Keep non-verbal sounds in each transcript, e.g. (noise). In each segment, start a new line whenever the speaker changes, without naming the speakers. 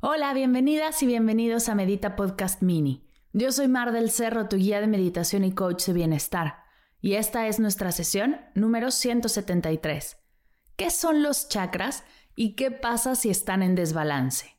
Hola, bienvenidas y bienvenidos a Medita Podcast Mini. Yo soy Mar del Cerro, tu guía de meditación y coach de bienestar, y esta es nuestra sesión número 173. ¿Qué son los chakras y qué pasa si están en desbalance?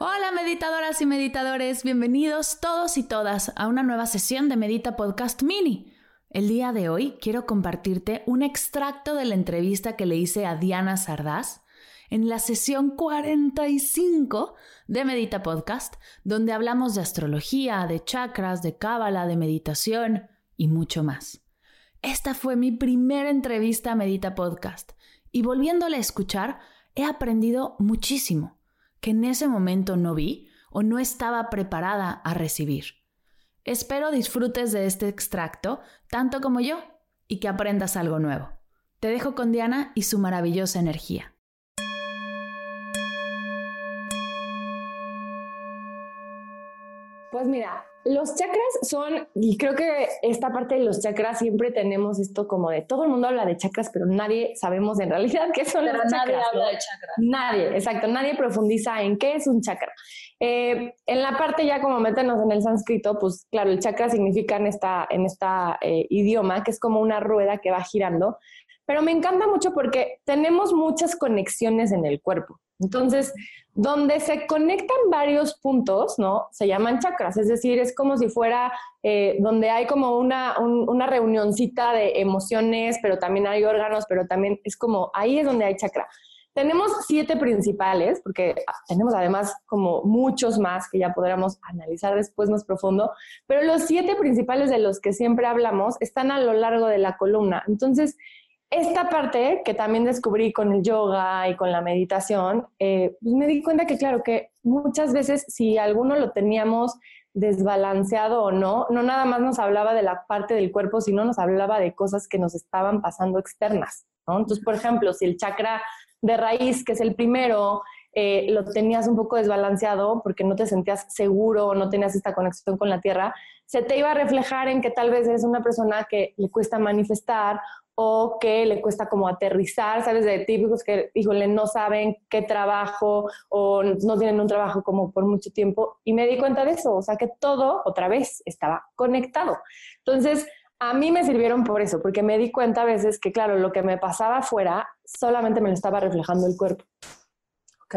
Hola meditadoras y meditadores, bienvenidos todos y todas a una nueva sesión de Medita Podcast Mini. El día de hoy quiero compartirte un extracto de la entrevista que le hice a Diana Sardás en la sesión 45 de Medita Podcast, donde hablamos de astrología, de chakras, de cábala, de meditación y mucho más. Esta fue mi primera entrevista a Medita Podcast y volviéndola a escuchar he aprendido muchísimo que en ese momento no vi o no estaba preparada a recibir. Espero disfrutes de este extracto tanto como yo y que aprendas algo nuevo. Te dejo con Diana y su maravillosa energía.
Pues mira, los chakras son, y creo que esta parte de los chakras siempre tenemos esto como de todo el mundo habla de chakras, pero nadie sabemos en realidad (laughs) qué son
pero
los
nadie
chakras.
habla
¿no?
de chakras.
Nadie, exacto, nadie profundiza en qué es un chakra. Eh, en la parte ya como meternos en el sánscrito, pues claro, el chakra significa en esta, en esta eh, idioma que es como una rueda que va girando, pero me encanta mucho porque tenemos muchas conexiones en el cuerpo. Entonces, donde se conectan varios puntos, ¿no? Se llaman chakras, es decir, es como si fuera eh, donde hay como una, un- una reunioncita de emociones, pero también hay órganos, pero también es como, ahí es donde hay chakra. Tenemos siete principales, porque ah, tenemos además como muchos más que ya podríamos analizar después más profundo, pero los siete principales de los que siempre hablamos están a lo largo de la columna. Entonces, esta parte que también descubrí con el yoga y con la meditación, eh, pues me di cuenta que claro, que muchas veces si alguno lo teníamos desbalanceado o no, no nada más nos hablaba de la parte del cuerpo, sino nos hablaba de cosas que nos estaban pasando externas, ¿no? Entonces, por ejemplo, si el chakra de raíz, que es el primero, eh, lo tenías un poco desbalanceado porque no te sentías seguro, no tenías esta conexión con la tierra, se te iba a reflejar en que tal vez eres una persona que le cuesta manifestar o que le cuesta como aterrizar, ¿sabes? De típicos que, híjole, no saben qué trabajo o no tienen un trabajo como por mucho tiempo. Y me di cuenta de eso, o sea, que todo otra vez estaba conectado. Entonces, a mí me sirvieron por eso, porque me di cuenta a veces que, claro, lo que me pasaba afuera solamente me lo estaba reflejando el cuerpo.
Ok,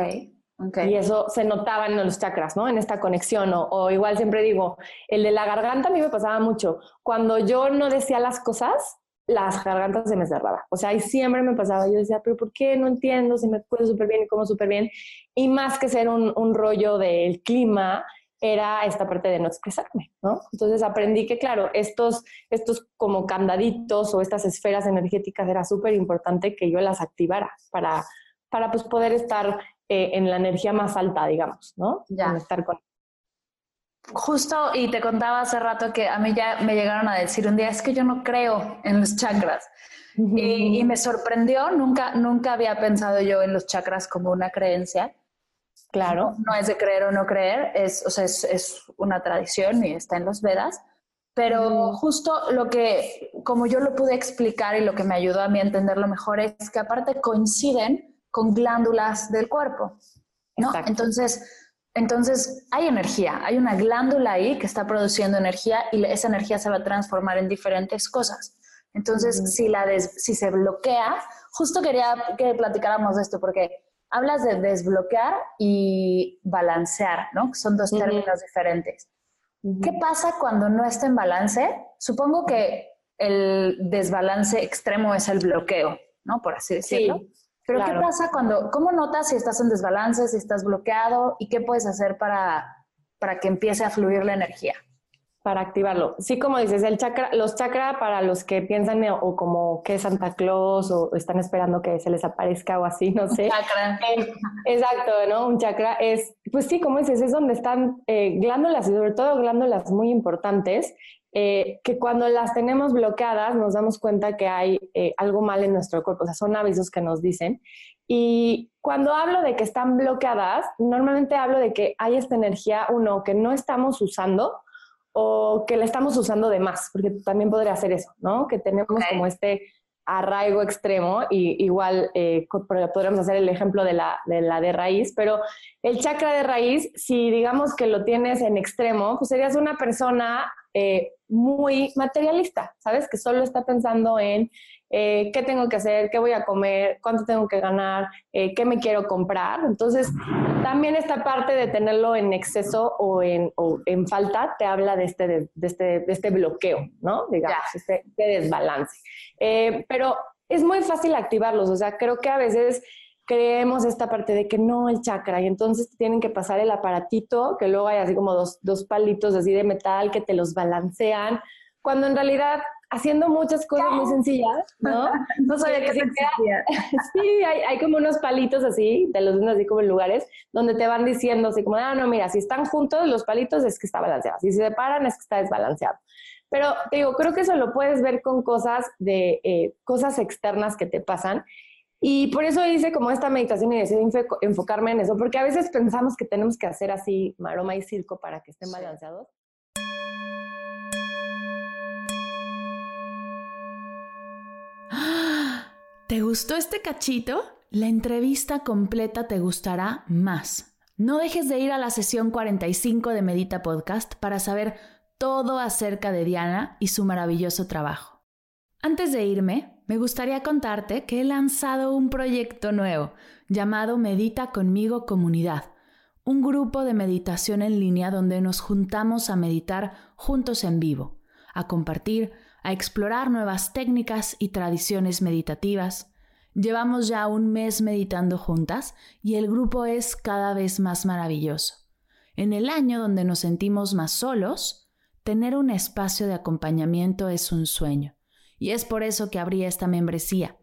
ok.
Y eso se notaba en los chakras, ¿no? En esta conexión. O, o igual siempre digo, el de la garganta a mí me pasaba mucho. Cuando yo no decía las cosas, las gargantas se me cerraban. O sea, y siempre me pasaba. Yo decía, pero ¿por qué? No entiendo, si me cuido súper bien y como súper bien. Y más que ser un, un rollo del clima, era esta parte de no expresarme, ¿no? Entonces aprendí que, claro, estos, estos como candaditos o estas esferas energéticas era súper importante que yo las activara para, para pues poder estar eh, en la energía más alta, digamos, ¿no?
Ya.
Conectar con...
Justo, y te contaba hace rato que a mí ya me llegaron a decir un día, es que yo no creo en los chakras. Y, y me sorprendió, nunca, nunca había pensado yo en los chakras como una creencia.
Claro.
No es de creer o no creer, es, o sea, es, es una tradición y está en los Vedas. Pero
Ujú.
justo lo que, como yo lo pude explicar y lo que me ayudó a mí a entenderlo mejor es que aparte coinciden con glándulas del cuerpo, ¿no? Entonces, entonces hay energía, hay una glándula ahí que está produciendo energía y esa energía se va a transformar en diferentes cosas. Entonces, si, la des- si se bloquea, justo quería que platicáramos de esto porque hablas de desbloquear y balancear, ¿no? Son dos términos diferentes. ¿Qué pasa cuando no está en balance? Supongo que el desbalance extremo es el bloqueo, ¿no? Por así decirlo.
Sí,
Pero
claro.
¿qué pasa cuando, cómo notas si estás en desbalance, si estás bloqueado y qué puedes hacer para, para que empiece a fluir la energía?
para activarlo. Sí, como dices, el chakra, los chakras para los que piensan o como que Santa Claus o están esperando que se les aparezca o así, no sé.
chakra.
Eh, exacto, ¿no? Un chakra es, pues sí, como dices, es donde están eh, glándulas y sobre todo glándulas muy importantes eh, que cuando las tenemos bloqueadas nos damos cuenta que hay algo mal en nuestro cuerpo, o sea, son avisos que nos dicen. Y cuando hablo de que están bloqueadas, normalmente hablo de que hay esta energía, uno, que no estamos usando, o que la estamos usando de más, porque también podría ser eso, ¿no? Que tenemos como este arraigo extremo, y igual eh, podríamos hacer el ejemplo de la, de la de raíz, pero el chakra de raíz, si digamos que lo tienes en extremo, pues serías una persona eh, muy materialista, ¿sabes? Que solo está pensando en eh, qué tengo que hacer, qué voy a comer, cuánto tengo que ganar, eh, qué me quiero comprar. Entonces, también esta parte de tenerlo en exceso o en, en falta te habla de este, de, este, de este bloqueo, ¿no? Digamos, este, este, desbalance. Eh, pero es muy fácil activarlos, o sea, creo que a veces creemos esta parte de que no el chakra y entonces tienen que pasar el aparatito, que luego hay así como dos, dos palitos así de metal que te los balancean, cuando en realidad haciendo muchas cosas muy sencillas, ¿no? (laughs) No sabía que sí, (laughs) (laughs) sí hay, hay, como unos palitos así, te los venden así como en lugares, donde te van diciendo así como, ah, no, mira, si están juntos los palitos es que está balanceado, si se separan es que está desbalanceado. Pero te digo, creo que eso lo puedes ver con cosas de eh, cosas externas que te pasan. Y por eso hice como esta meditación y decidí enfocarme en eso, porque a veces pensamos que tenemos que hacer así maroma y circo para que estén balanceados. (gasps)
¿Te gustó este cachito? La entrevista completa te gustará más. No dejes de ir a la sesión 45 de Medita Podcast para saber todo acerca de Diana y su maravilloso trabajo. Antes de irme, me gustaría contarte que he lanzado un proyecto nuevo llamado Medita conmigo Comunidad, un grupo de meditación en línea donde nos juntamos a meditar juntos en vivo, a compartir a explorar nuevas técnicas y tradiciones meditativas. Llevamos ya un mes meditando juntas y el grupo es cada vez más maravilloso. En el año donde nos sentimos más solos, tener un espacio de acompañamiento es un sueño. Y es por eso que abrí esta membresía.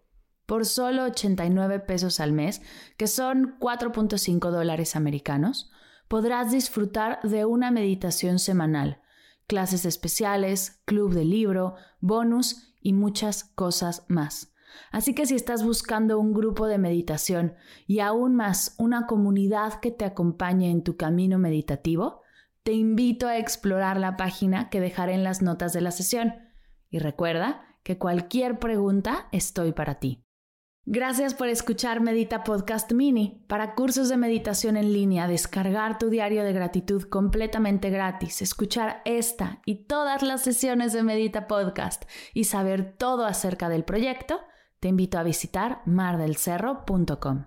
Por solo 89 pesos al mes, que son 4.5 dólares americanos, podrás disfrutar de una meditación semanal clases especiales, club de libro, bonus y muchas cosas más. Así que si estás buscando un grupo de meditación y aún más una comunidad que te acompañe en tu camino meditativo, te invito a explorar la página que dejaré en las notas de la sesión. Y recuerda que cualquier pregunta estoy para ti. Gracias por escuchar Medita Podcast Mini. Para cursos de meditación en línea, descargar tu diario de gratitud completamente gratis, escuchar esta y todas las sesiones de Medita Podcast y saber todo acerca del proyecto, te invito a visitar mardelcerro.com.